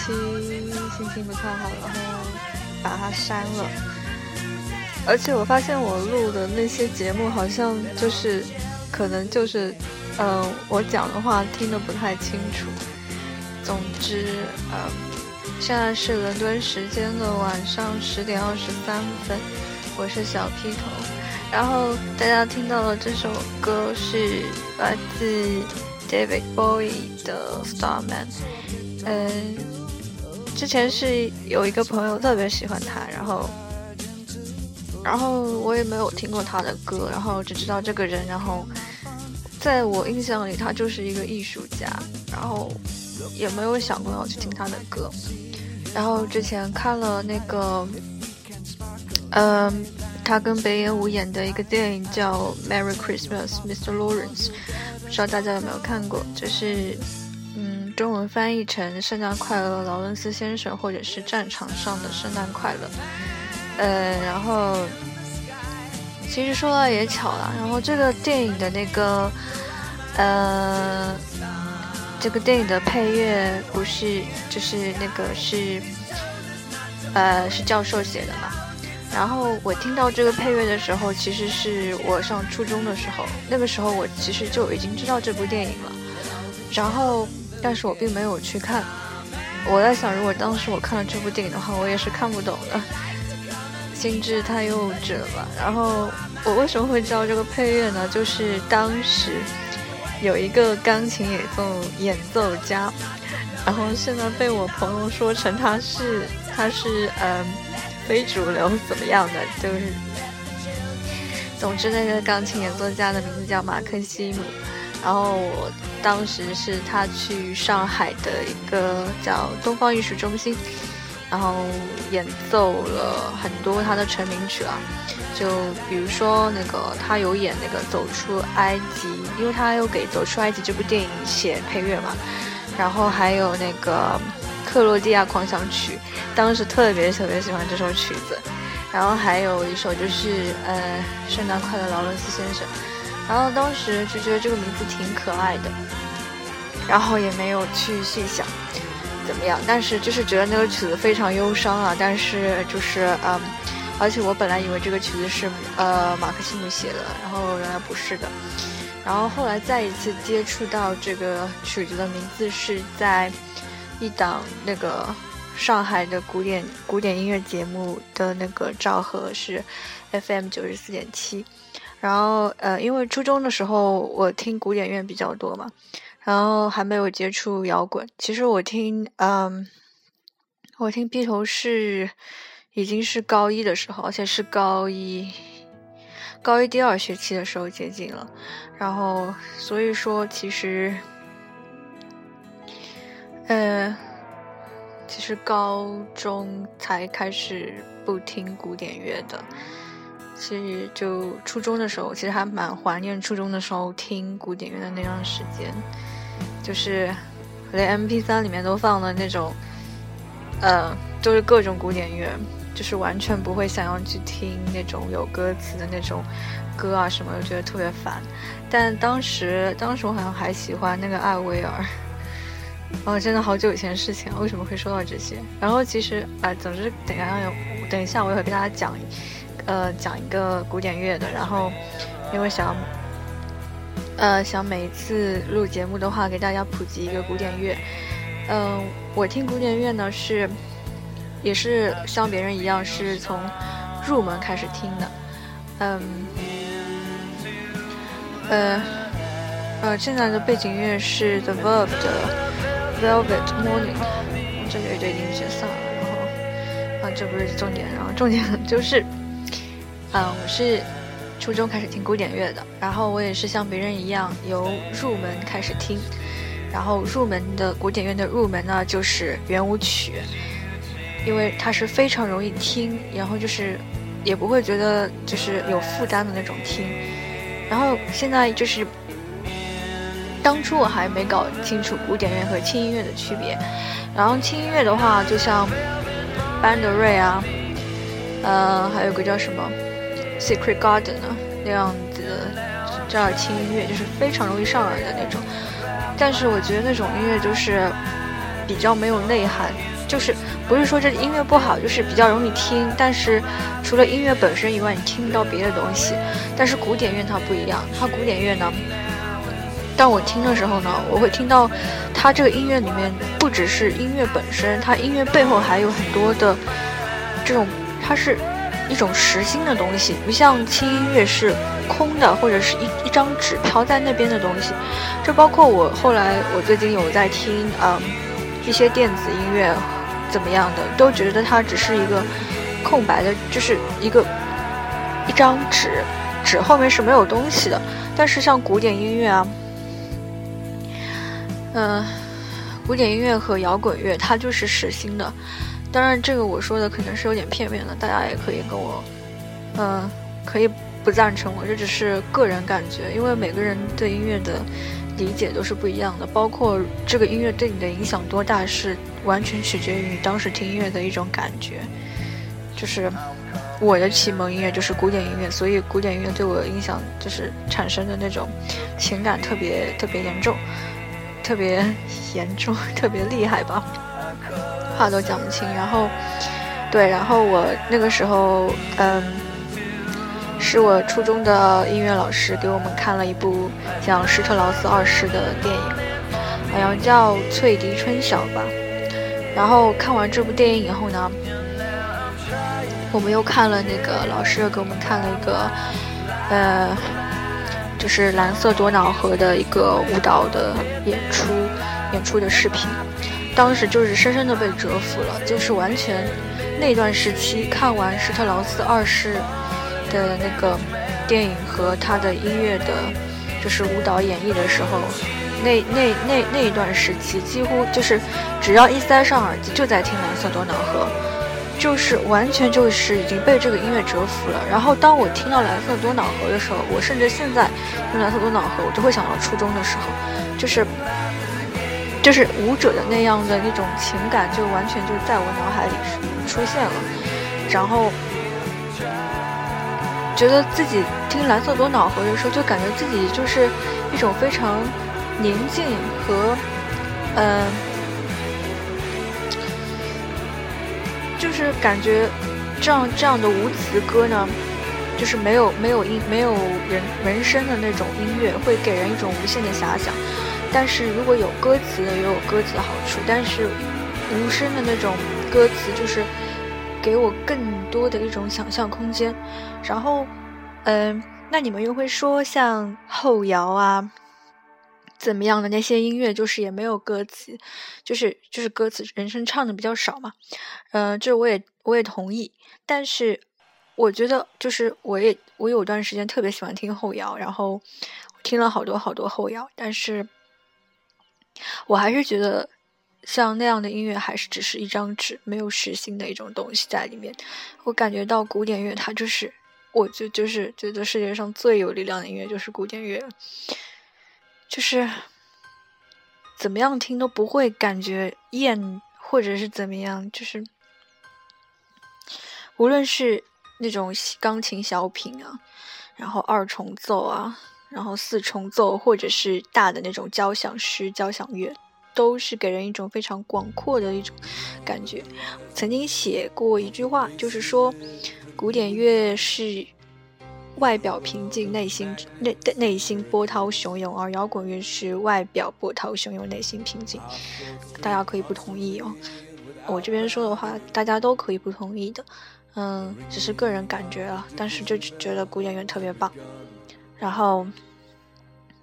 期心情不太好，然后把它删了。而且我发现我录的那些节目好像就是，可能就是，嗯、我讲的话听得不太清楚。总之，嗯，现在是伦敦时间的晚上十点二十三分，我是小披头。然后大家听到的这首歌是来自 David Bowie 的《Starman》。嗯，之前是有一个朋友特别喜欢他，然后，然后我也没有听过他的歌，然后只知道这个人，然后在我印象里他就是一个艺术家，然后也没有想过要去听他的歌。然后之前看了那个，嗯，他跟北野武演的一个电影叫《Merry Christmas, Mr. Lawrence》，不知道大家有没有看过？就是，中文翻译成“圣诞快乐，劳伦斯先生”或者是“战场上的圣诞快乐”。呃，然后其实说来也巧了，然后这个电影的那个，呃，这个电影的配乐不是就是那个是，呃，是教授写的嘛。然后我听到这个配乐的时候，其实是我上初中的时候，那个时候我其实就已经知道这部电影了。然后，但是我并没有去看。我在想，如果当时我看了这部电影的话，我也是看不懂的，心智太幼稚了吧。然后我为什么会知道这个配乐呢？就是当时有一个钢琴演奏演奏家，然后现在被我朋友说成他是他是嗯。非主流怎么样的？就是，总之那个钢琴演奏家的名字叫马克西姆，然后我当时是他去上海的一个叫东方艺术中心，然后演奏了很多他的成名曲啊，就比如说那个他有演那个《走出埃及》，因为他有给《走出埃及》这部电影写配乐嘛，然后还有那个。克罗地亚狂想曲，当时特别特别喜欢这首曲子，然后还有一首就是呃《圣诞快乐，劳伦斯先生》，然后当时就觉得这个名字挺可爱的，然后也没有去细想怎么样，但是就是觉得那个曲子非常忧伤啊，但是就是嗯，而且我本来以为这个曲子是呃马克西姆写的，然后原来不是的，然后后来再一次接触到这个曲子的名字是在。一档那个上海的古典古典音乐节目的那个赵和是 FM 九十四点七，然后呃，因为初中的时候我听古典乐比较多嘛，然后还没有接触摇滚。其实我听嗯，我听披头士已经是高一的时候，而且是高一高一第二学期的时候接近了，然后所以说其实。呃，其实高中才开始不听古典乐的，其实就初中的时候，其实还蛮怀念初中的时候听古典乐的那段时间，就是连 MP 三里面都放的那种，呃，都是各种古典乐，就是完全不会想要去听那种有歌词的那种歌啊什么，我觉得特别烦。但当时，当时我好像还喜欢那个艾薇儿。哦，真的好久以前的事情，为什么会说到这些？然后其实啊、总之等一下，等一下我也会跟大家讲，呃，讲一个古典乐的。然后因为想，呃，想每一次录节目的话，给大家普及一个古典乐。嗯、呃，我听古典乐呢是，也是像别人一样是从入门开始听的。嗯，呃呃，现在的背景音乐是 The Verve 的 Velvet Morning，这个乐队已经解散了。然后啊，这不是重点，然后重点就是，嗯，我是初中开始听古典乐的，然后我也是像别人一样由入门开始听，然后入门的古典乐的入门呢就是圆舞曲，因为它是非常容易听，然后就是也不会觉得就是有负担的那种听。然后现在就是，当初我还没搞清楚古典乐和轻音乐的区别。然后轻音乐的话，就像班德瑞啊，呃，还有个叫什么 Secret Garden 啊那样子这样听音乐，就是非常容易上耳的那种。但是我觉得那种音乐就是比较没有内涵，就是不是说这音乐不好，就是比较容易听。但是除了音乐本身以外，你听不到别的东西。但是古典乐它不一样，它古典乐呢，当我听的时候呢，我会听到它这个音乐里面不只是音乐本身，它音乐背后还有很多的这种，它是一种实心的东西，不像轻音乐是空的或者是一一张纸飘在那边的东西。这包括我后来我最近有在听嗯一些电子音乐怎么样的，都觉得它只是一个空白的，就是一个一张纸。纸后面是没有东西的，但是像古典音乐啊，嗯，古典音乐和摇滚乐它就是实心的。当然，这个我说的可能是有点片面的，大家也可以跟我，嗯，可以不赞成我，这只是个人感觉，因为每个人对音乐的理解都是不一样的，包括这个音乐对你的影响多大，是完全取决于你当时听音乐的一种感觉，就是。我的启蒙音乐就是古典音乐，所以古典音乐对我的影响就是产生的那种情感特别特别严重，特别严重，特别厉害吧，话都讲不清。然后，对，然后我那个时候，嗯，是我初中的音乐老师给我们看了一部讲施特劳斯二世的电影，好像叫《翠笛春晓》吧。然后看完这部电影以后呢。我们又看了那个老师又给我们看了一个，呃，就是蓝色多瑙河的一个舞蹈的演出，演出的视频。当时就是深深的被折服了，就是完全那段时期看完施特劳斯二世的那个电影和他的音乐的，就是舞蹈演绎的时候，那那那那一段时期几乎就是只要一塞上耳机就在听蓝色多瑙河。就是完全就是已经被这个音乐折服了。然后当我听到蓝色多瑙河的时候，我甚至现在听蓝色多瑙河，我都会想到初中的时候，就是就是舞者的那样的那种情感，就完全就在我脑海里出现了。然后觉得自己听蓝色多瑙河的时候，就感觉自己就是一种非常宁静和嗯。就是感觉，这样这样的无词歌呢，就是没有没有音没有人人声的那种音乐，会给人一种无限的遐想。但是如果有歌词，也有歌词的好处。但是无声的那种歌词，就是给我更多的一种想象空间。然后，嗯，那你们又会说像后摇啊？怎么样的那些音乐就是也没有歌词，就是就是歌词人声唱的比较少嘛，嗯，这我也我也同意。但是我觉得就是我也我有段时间特别喜欢听后摇，然后听了好多好多后摇，但是我还是觉得像那样的音乐还是只是一张纸，没有实心的一种东西在里面。我感觉到古典乐它就是，我就就是觉得世界上最有力量的音乐就是古典乐。就是怎么样听都不会感觉厌，或者是怎么样，就是无论是那种钢琴小品啊，然后二重奏啊，然后四重奏，或者是大的那种交响诗、交响乐，都是给人一种非常广阔的一种感觉。曾经写过一句话，就是说古典乐是。外表平静，内心内内心波涛汹涌，而摇滚乐是外表波涛汹涌，内心平静。大家可以不同意哦，我这边说的话，大家都可以不同意的。嗯，只是个人感觉啊，但是就觉得古典乐特别棒。然后，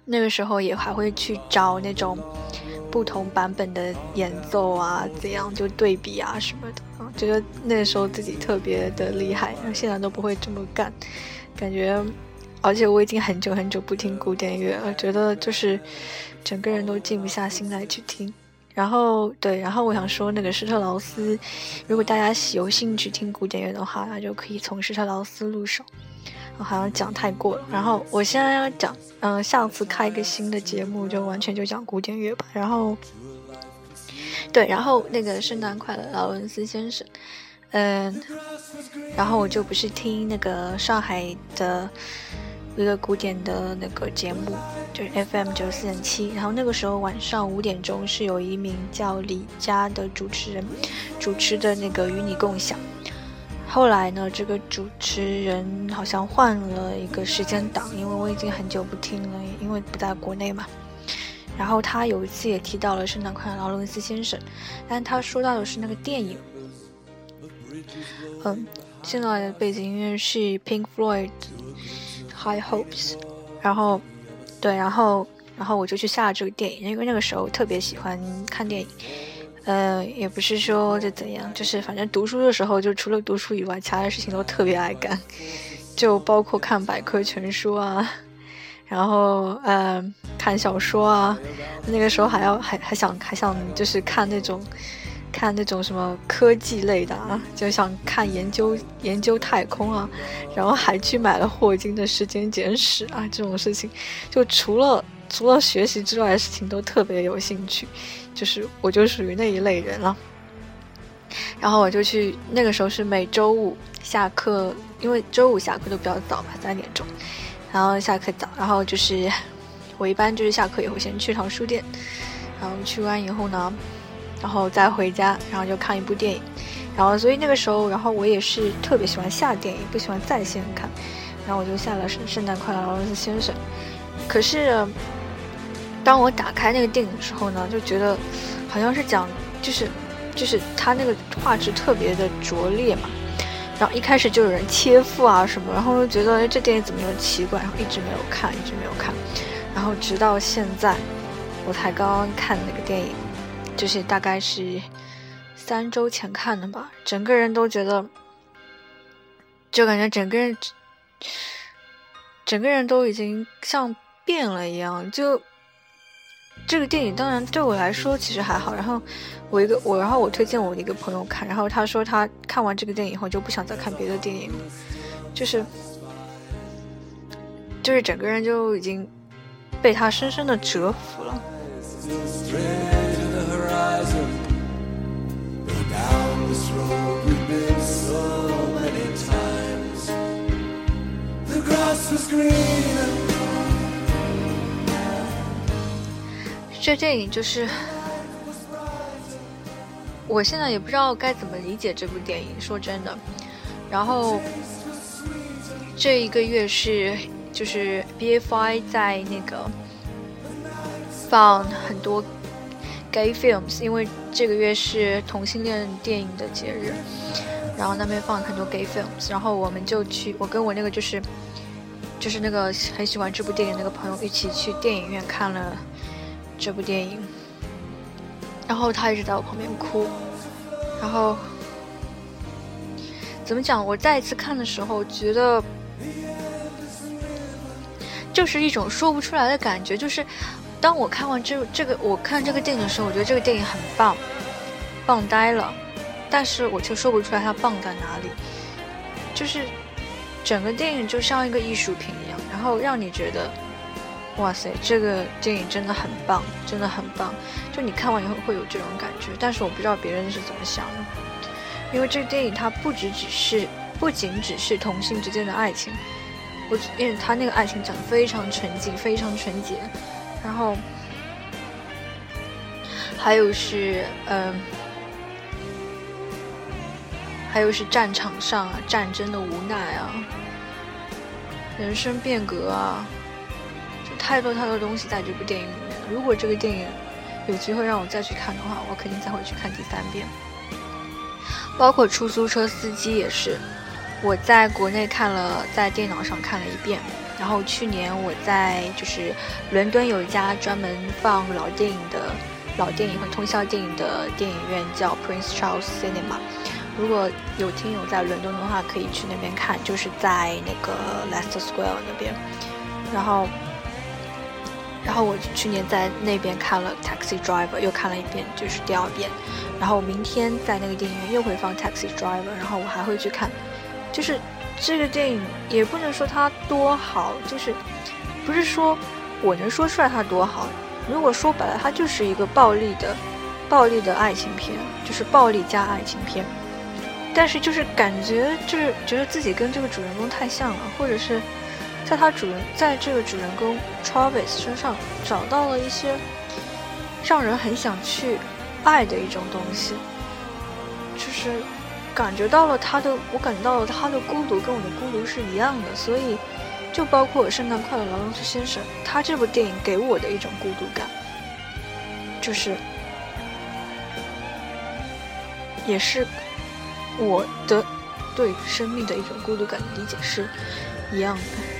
那个时候也还会去找那种不同版本的演奏啊，怎样就对比啊什么的啊，觉得那个时候自己特别的厉害，现在都不会这么干，感觉，而且我已经很久很久不听古典乐了，觉得就是整个人都静不下心来去听。然后对，然后我想说那个施特劳斯，如果大家有兴趣听古典乐的话，那就可以从施特劳斯入手。我好像讲太过了，然后我现在要讲，嗯，下次开一个新的节目，就完全就讲古典乐吧。然后，对，然后那个圣诞快乐，劳伦斯先生，嗯，然后我就不是听那个上海的一个古典的那个节目，就是 FM 九四点七，然后那个时候晚上五点钟是有一名叫李佳的主持人主持的那个与你共享。后来呢，这个主持人好像换了一个时间档，因为我已经很久不听了，因为不在国内嘛。然后他有一次也提到了《圣诞快乐，劳伦斯先生》，但他说到的是那个电影。嗯，现在的背景音乐是 Pink Floyd High Hopes。然后，对，然后，然后我就去下了这个电影，因为那个时候特别喜欢看电影。呃，也不是说就怎样，就是反正读书的时候，就除了读书以外，其他的事情都特别爱干，就包括看百科全书啊，然后呃看小说啊，那个时候还要还还想还想就是看那种看那种什么科技类的啊，就想看研究研究太空啊，然后还去买了霍金的时间简史啊，这种事情，就除了除了学习之外的事情都特别有兴趣。就是我就属于那一类人了，然后我就去那个时候是每周五下课，因为周五下课都比较早嘛，三点钟，然后下课早，然后就是我一般就是下课以后先去趟书店，然后去完以后呢，然后再回家，然后就看一部电影，然后所以那个时候，然后我也是特别喜欢下电影，不喜欢在线看，然后我就下了《圣圣诞快乐，劳伦斯先生》，可是。当我打开那个电影的时候呢，就觉得好像是讲，就是就是他那个画质特别的拙劣嘛。然后一开始就有人切腹啊什么，然后就觉得哎这电影怎么那么奇怪，然后一直没有看，一直没有看。然后直到现在，我才刚刚看那个电影，就是大概是三周前看的吧。整个人都觉得，就感觉整个人整个人都已经像变了一样，就。这个电影当然对我来说其实还好，然后我一个我，然后我推荐我一个朋友看，然后他说他看完这个电影以后就不想再看别的电影了，就是就是整个人就已经被他深深的折服了。这电影就是，我现在也不知道该怎么理解这部电影。说真的，然后这一个月是就是 BFI 在那个放很多 gay films，因为这个月是同性恋电影的节日，然后那边放很多 gay films，然后我们就去，我跟我那个就是就是那个很喜欢这部电影那个朋友一起去电影院看了。这部电影，然后他一直在我旁边哭，然后怎么讲？我再一次看的时候，觉得就是一种说不出来的感觉。就是当我看完这这个，我看这个电影的时候，我觉得这个电影很棒，棒呆了，但是我却说不出来它棒在哪里。就是整个电影就像一个艺术品一样，然后让你觉得。哇塞，这个电影真的很棒，真的很棒。就你看完以后会有这种感觉，但是我不知道别人是怎么想的。因为这个电影它不只只是，不仅只是同性之间的爱情，我因为他那个爱情讲得非常纯净，非常纯洁。然后还有是，嗯，还有是战场上啊，战争的无奈啊，人生变革啊。太多太多东西在这部电影里面了。如果这个电影有机会让我再去看的话，我肯定再会去看第三遍。包括出租车司机也是，我在国内看了，在电脑上看了一遍，然后去年我在就是伦敦有一家专门放老电影的老电影和通宵电影的电影院，叫 Prince Charles Cinema。如果有听友在伦敦的话，可以去那边看，就是在那个 Leicester Square 那边。然后，然后我去年在那边看了 Taxi Driver，又看了一遍，就是第二遍。然后明天在那个电影院又会放 Taxi Driver，然后我还会去看，就是。这个电影也不能说它多好，就是不是说我能说出来它多好。如果说白了，它就是一个暴力的、暴力的爱情片，就是暴力加爱情片。但是就是感觉就是觉得自己跟这个主人公太像了，或者是在他主人在这个主人公 Travis 身上找到了一些让人很想去爱的一种东西，就是。感觉到了他的，我感觉到了他的孤独，跟我的孤独是一样的，所以就包括《圣诞快乐，劳伦斯先生》，他这部电影给我的一种孤独感，就是也是我的对生命的一种孤独感的理解是一样的。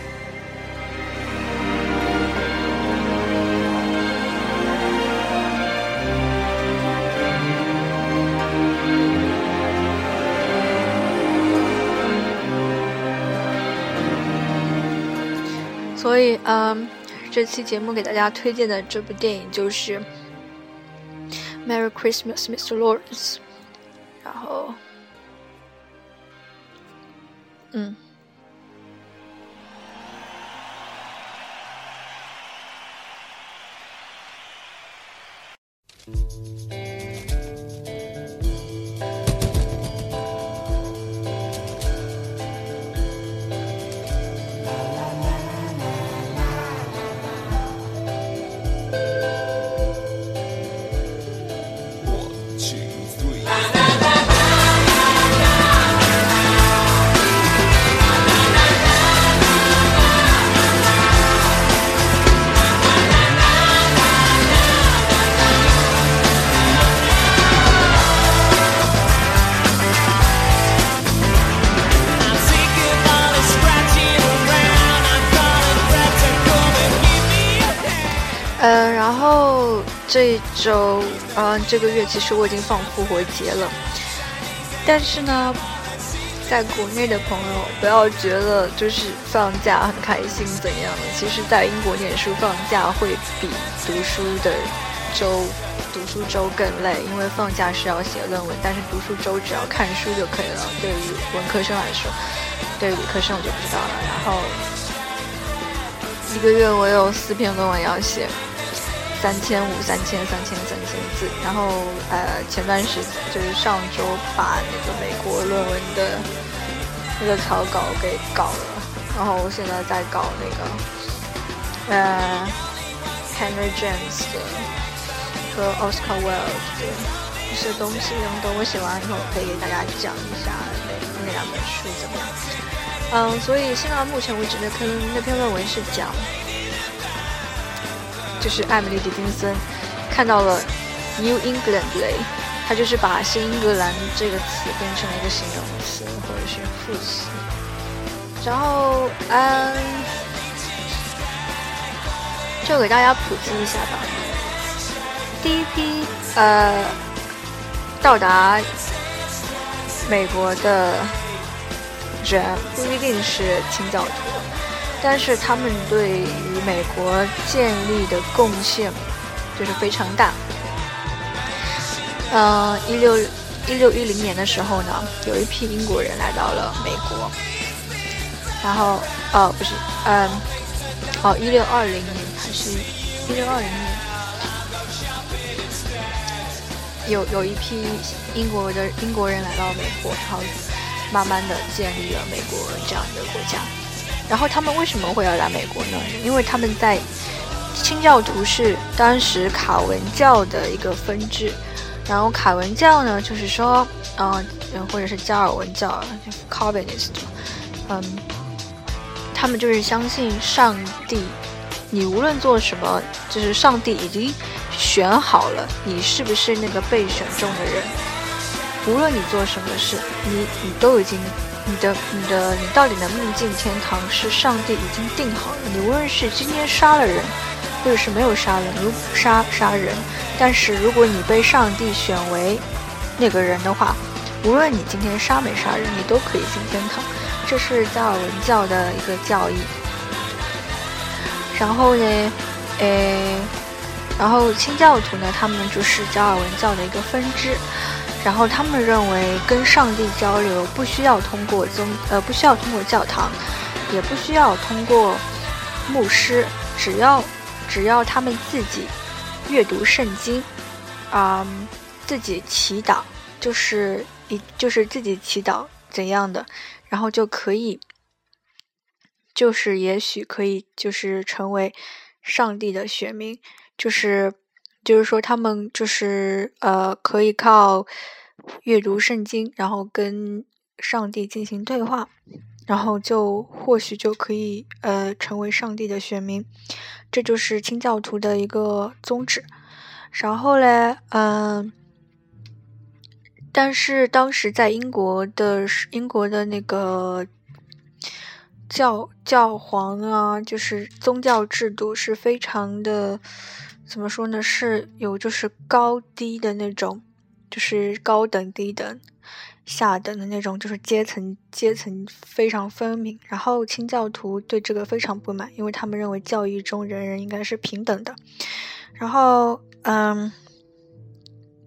所以，嗯，这期节目给大家推荐的这部电影就是《Merry Christmas, Mr. Lawrence》，然后，嗯。这一周，嗯，这个月其实我已经放复活节了，但是呢，在国内的朋友不要觉得就是放假很开心怎样的，其实，在英国念书放假会比读书的周读书周更累，因为放假是要写论文，但是读书周只要看书就可以了。对于文科生来说，对理科生我就不知道了。然后一个月我有四篇论文要写。三千五、三千、三千、三千字，然后呃，前段时就是上周把那个美国论文的那个草稿给搞了，然后我现在在搞那个呃，Henry James 的和 Oscar Wilde 的一些东西，等我写完以后，可以给大家讲一下那那两本书怎么样。嗯，所以现在目前为止那篇那篇论文是讲。就是艾米丽·狄金森看到了 New England Day，，他就是把新英格兰这个词变成了一个形容词或者是副词。然后，嗯，就给大家普及一下吧。第一批呃到达美国的人不一定是清教徒。但是他们对于美国建立的贡献就是非常大。嗯，一六一六一零年的时候呢，有一批英国人来到了美国，然后哦不是，嗯，哦一六二零年还是一六二零年，有有一批英国的英国人来到美国，然后慢慢的建立了美国这样的国家。然后他们为什么会要来美国呢？因为他们在清教徒是当时卡文教的一个分支，然后卡文教呢，就是说，嗯，或者是加尔文教 （Calvinist），嗯，他们就是相信上帝，你无论做什么，就是上帝已经选好了你是不是那个被选中的人，无论你做什么事，你你都已经，你的你的你到底能不能进天堂，是上帝已经定好了。你无论是今天杀了人，或者是没有杀人，如杀杀人，但是如果你被上帝选为那个人的话，无论你今天杀没杀人，你都可以进天堂。这是加尔文教的一个教义。然后呢，诶，然后清教徒呢，他们就是加尔文教的一个分支。然后他们认为，跟上帝交流不需要通过宗，呃，不需要通过教堂，也不需要通过牧师，只要只要他们自己阅读圣经，啊，自己祈祷，就是一就是自己祈祷怎样的，然后就可以，就是也许可以就是成为上帝的选民，就是。就是说，他们就是呃，可以靠阅读圣经，然后跟上帝进行对话，然后就或许就可以呃成为上帝的选民。这就是清教徒的一个宗旨。然后嘞，嗯，但是当时在英国的英国的那个教教皇啊，就是宗教制度是非常的。怎么说呢？是有就是高低的那种，就是高等、低等、下等的那种，就是阶层阶层非常分明。然后清教徒对这个非常不满，因为他们认为教义中人人应该是平等的。然后，嗯，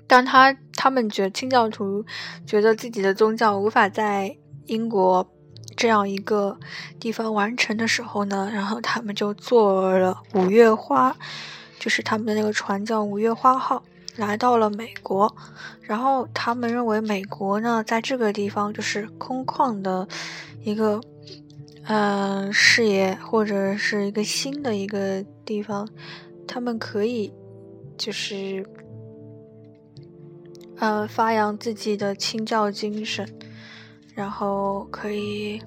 当他他们觉得清教徒觉得自己的宗教无法在英国这样一个地方完成的时候呢，然后他们就做了五月花。就是他们的那个船叫五月花号，来到了美国，然后他们认为美国呢，在这个地方就是空旷的一个，嗯，视野或者是一个新的一个地方，他们可以就是，呃，发扬自己的清教精神，然后可以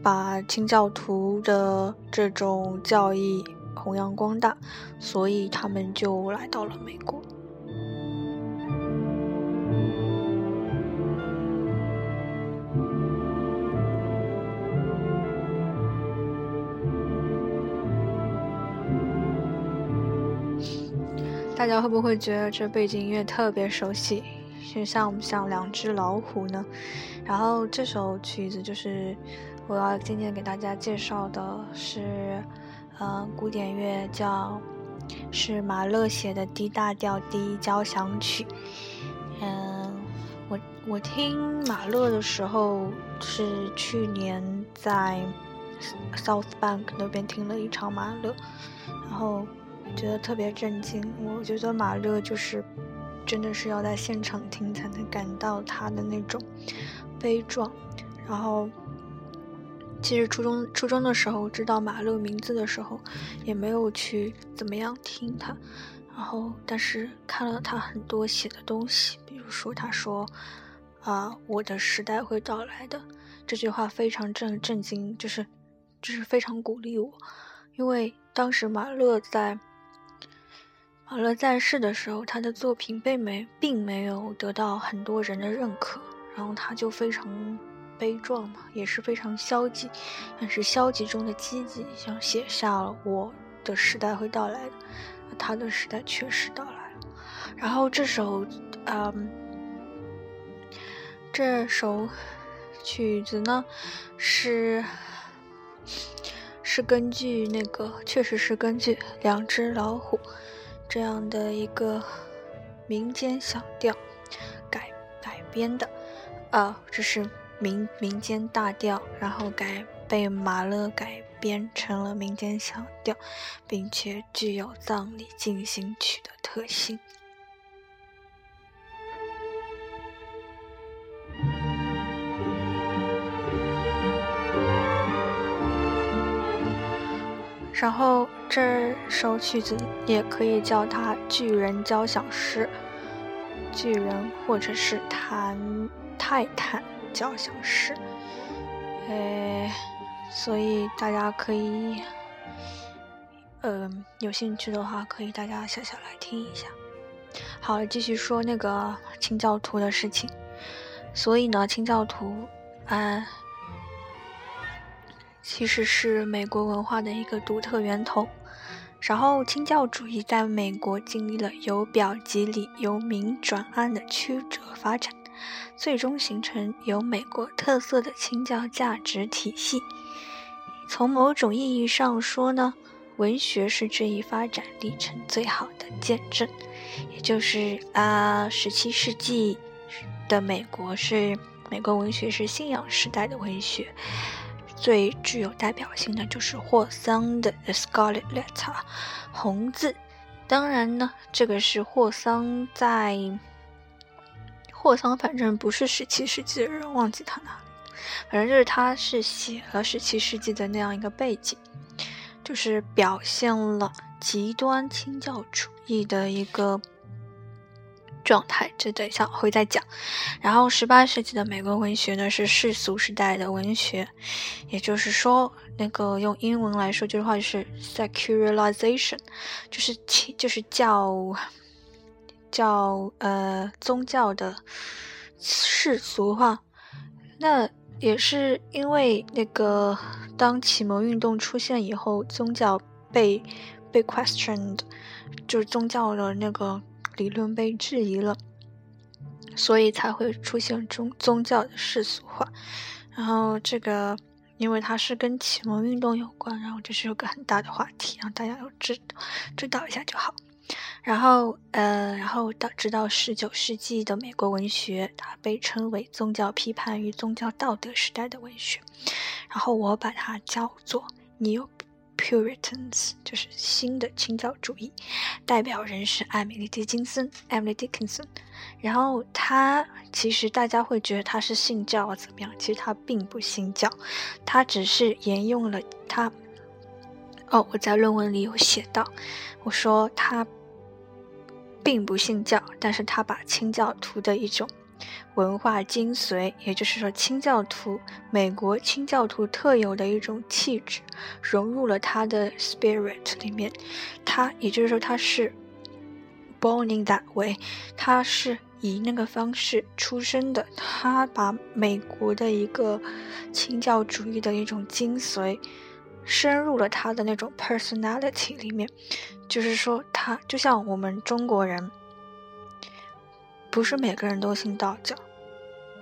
把清教徒的这种教义。弘扬光大，所以他们就来到了美国。大家会不会觉得这背景音乐特别熟悉？就像不像两只老虎呢？然后这首曲子就是我要今天给大家介绍的是。嗯，古典乐叫是马勒写的 D 大调第一交响曲。嗯，我我听马勒的时候是去年在 South Bank 那边听了一场马勒，然后觉得特别震惊。我觉得马勒就是真的是要在现场听才能感到他的那种悲壮，然后。其实初中初中的时候知道马勒名字的时候，也没有去怎么样听他，然后但是看了他很多写的东西，比如说他说，啊，我的时代会到来的这句话非常震震惊，就是就是非常鼓励我，因为当时马勒在马勒在世的时候，他的作品并没并没有得到很多人的认可，然后他就非常。悲壮嘛，也是非常消极，但是消极中的积极，像写下了我的时代会到来的，他的时代确实到来了。然后这首，嗯，这首曲子呢，是是根据那个，确实是根据两只老虎这样的一个民间小调改改编的，啊，这是。民民间大调，然后改被马勒改编成了民间小调，并且具有葬礼进行曲的特性。然后这首曲子也可以叫它巨人交响诗，巨人或者是弹泰坦。交响诗，诶，所以大家可以，嗯，有兴趣的话，可以大家下下来听一下。好，继续说那个清教徒的事情。所以呢，清教徒，啊，其实是美国文化的一个独特源头。然后，清教主义在美国经历了由表及里、由明转暗的曲折发展，最终形成有美国特色的清教价值体系。从某种意义上说呢，文学是这一发展历程最好的见证。也就是啊，十七世纪的美国是美国文学是信仰时代的文学。最具有代表性的就是霍桑的《The Scarlet Letter》红字。当然呢，这个是霍桑在霍桑，反正不是十七世纪的人，忘记他哪里。反正就是他是写了十七世纪的那样一个背景，就是表现了极端清教主义的一个。状态，这等一下我会再讲。然后，十八世纪的美国文学呢是世俗时代的文学，也就是说，那个用英文来说，这句话就是 secularization，就是就是叫叫呃宗教的世俗化。那也是因为那个当启蒙运动出现以后，宗教被被 questioned，就是宗教的那个。理论被质疑了，所以才会出现宗宗教的世俗化。然后这个，因为它是跟启蒙运动有关，然后这是有个很大的话题，让大家要知知道一下就好。然后，呃，然后到直到十九世纪的美国文学，它被称为宗教批判与宗教道德时代的文学。然后我把它叫做 New。Puritans 就是新的清教主义，代表人是艾米丽·狄金森 （Emily Dickinson）。然后他其实大家会觉得他是信教啊怎么样？其实他并不信教，他只是沿用了他。哦，我在论文里有写到，我说他并不信教，但是他把清教徒的一种。文化精髓，也就是说，清教徒，美国清教徒特有的一种气质，融入了他的 spirit 里面。他，也就是说，他是 born in that way，他是以那个方式出生的。他把美国的一个清教主义的一种精髓，深入了他的那种 personality 里面。就是说，他就像我们中国人。不是每个人都信道教，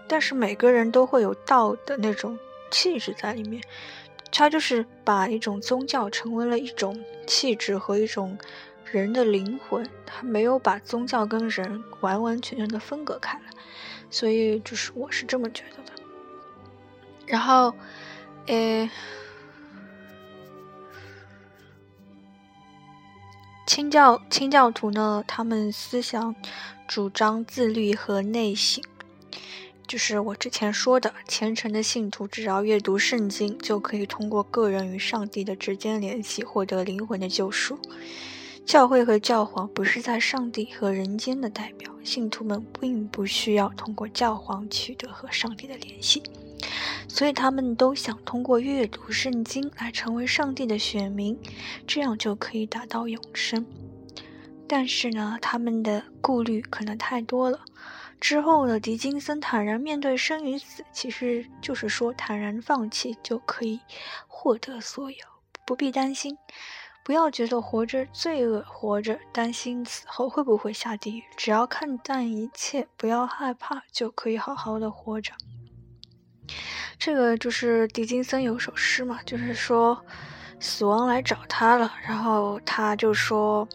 但是每个人都会有道的那种气质在里面。他就是把一种宗教成为了一种气质和一种人的灵魂，他没有把宗教跟人完完全全的分隔开来。所以就是我是这么觉得的。然后，诶，清教清教徒呢，他们思想。主张自律和内省，就是我之前说的，虔诚的信徒只要阅读圣经，就可以通过个人与上帝的直接联系获得灵魂的救赎。教会和教皇不是在上帝和人间的代表，信徒们并不需要通过教皇取得和上帝的联系，所以他们都想通过阅读圣经来成为上帝的选民，这样就可以达到永生。但是呢，他们的顾虑可能太多了。之后的狄金森坦然面对生与死，其实就是说坦然放弃就可以获得所有，不必担心，不要觉得活着罪恶，活着担心死后会不会下地狱。只要看淡一切，不要害怕，就可以好好的活着。这个就是狄金森有首诗嘛，就是说死亡来找他了，然后他就说。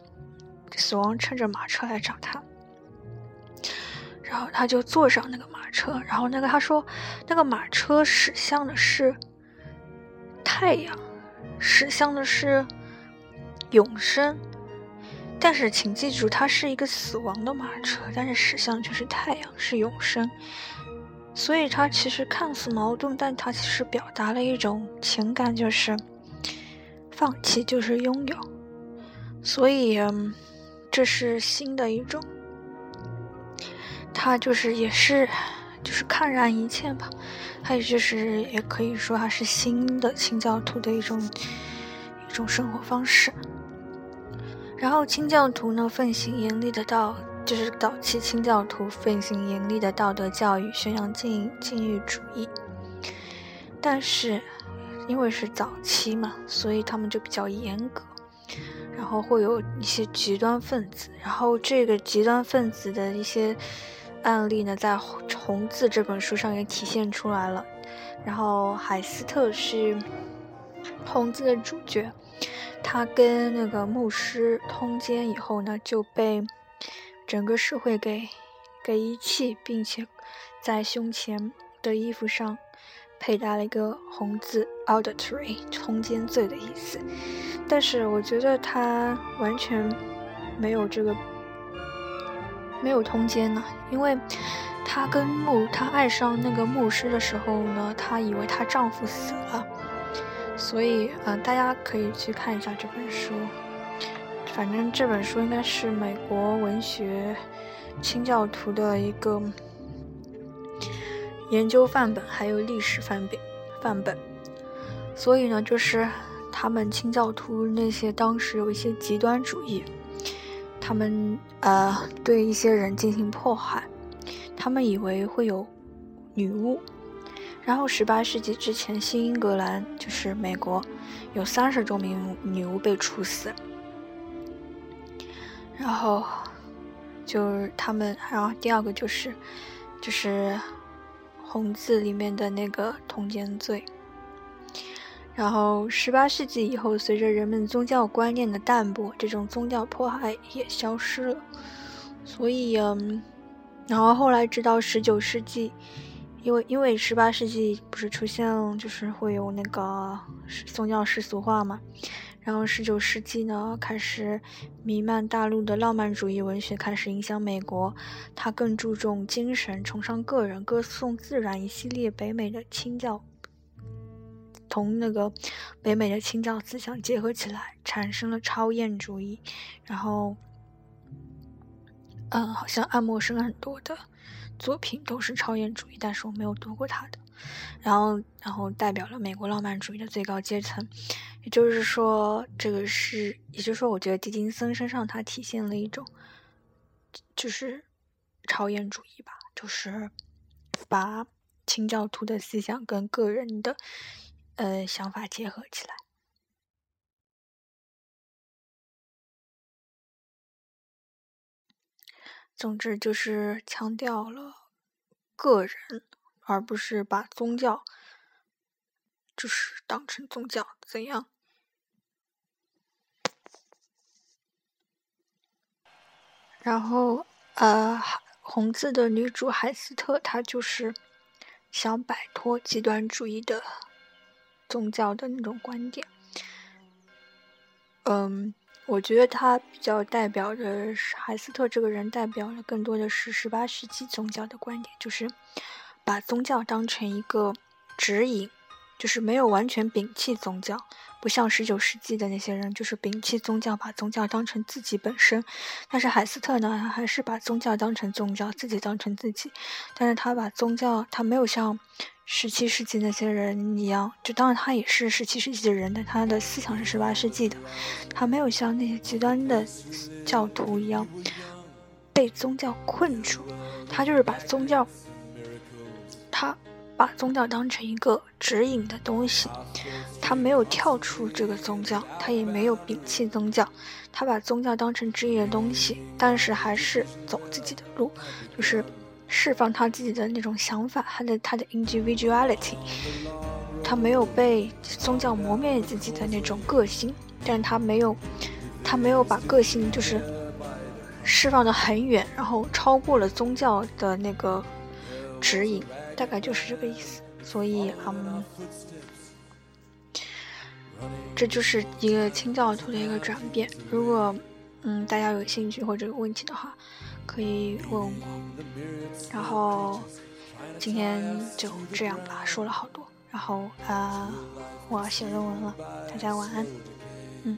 死亡乘着马车来找他，然后他就坐上那个马车，然后那个他说，那个马车驶向的是太阳，驶向的是永生。但是请记住，它是一个死亡的马车，但是驶向却是太阳，是永生。所以它其实看似矛盾，但它其实表达了一种情感，就是放弃就是拥有。所以。嗯。这是新的一种，他就是也是，就是看淡一切吧。还有就是，也可以说他是新的清教徒的一种一种生活方式。然后清教徒呢，奉行严厉的道就是早期清教徒奉行严厉的道德教育，宣扬禁禁欲主义。但是，因为是早期嘛，所以他们就比较严格，然后会有一些极端分子。然后这个极端分子的一些案例呢，在《红字》这本书上也体现出来了。然后海斯特是《红字》的主角，他跟那个牧师通奸以后呢，就被整个社会给给遗弃，并且在胸前的衣服上。佩戴了一个红字 “adultery” 通奸罪的意思，但是我觉得他完全没有这个没有通奸呢，因为她跟牧她爱上那个牧师的时候呢，她以为她丈夫死了，所以呃，大家可以去看一下这本书，反正这本书应该是美国文学清教徒的一个。研究范本还有历史范本，范本，所以呢，就是他们清教徒那些当时有一些极端主义，他们呃对一些人进行迫害，他们以为会有女巫，然后十八世纪之前，新英格兰就是美国有三十多名女巫被处死，然后就是他们，然后第二个就是就是。红字里面的那个通奸罪，然后十八世纪以后，随着人们宗教观念的淡薄，这种宗教迫害也消失了。所以，嗯，然后后来直到十九世纪，因为因为十八世纪不是出现就是会有那个宗教世俗化嘛。然后，十九世纪呢，开始弥漫大陆的浪漫主义文学开始影响美国，它更注重精神，崇尚个人，歌颂自然，一系列北美的清教，同那个北美的清教思想结合起来，产生了超验主义。然后，嗯，好像爱默生很多的作品都是超验主义，但是我没有读过他的。然后，然后代表了美国浪漫主义的最高阶层。也就是说，这个是，也就是说，我觉得狄金森身上他体现了一种，就是超验主义吧，就是把清教徒的思想跟个人的呃想法结合起来。总之，就是强调了个人，而不是把宗教就是当成宗教怎样。然后，呃，红字的女主海斯特，她就是想摆脱极端主义的宗教的那种观点。嗯，我觉得她比较代表的海斯特这个人，代表了更多的是十八世纪宗教的观点，就是把宗教当成一个指引，就是没有完全摒弃宗教。不像十九世纪的那些人，就是摒弃宗教，把宗教当成自己本身。但是海斯特呢，他还是把宗教当成宗教，自己当成自己。但是他把宗教，他没有像十七世纪那些人一样，就当然他也是十七世纪的人，但他的思想是十八世纪的。他没有像那些极端的教徒一样被宗教困住，他就是把宗教，他。把宗教当成一个指引的东西，他没有跳出这个宗教，他也没有摒弃宗教，他把宗教当成指引的东西，但是还是走自己的路，就是释放他自己的那种想法，他的他的 individuality，他没有被宗教磨灭自己的那种个性，但是他没有，他没有把个性就是释放的很远，然后超过了宗教的那个指引。大概就是这个意思，所以嗯，这就是一个清教徒的一个转变。如果嗯大家有兴趣或者有问题的话，可以问我。然后今天就这样吧，说了好多。然后啊，我要写论文了，大家晚安。嗯。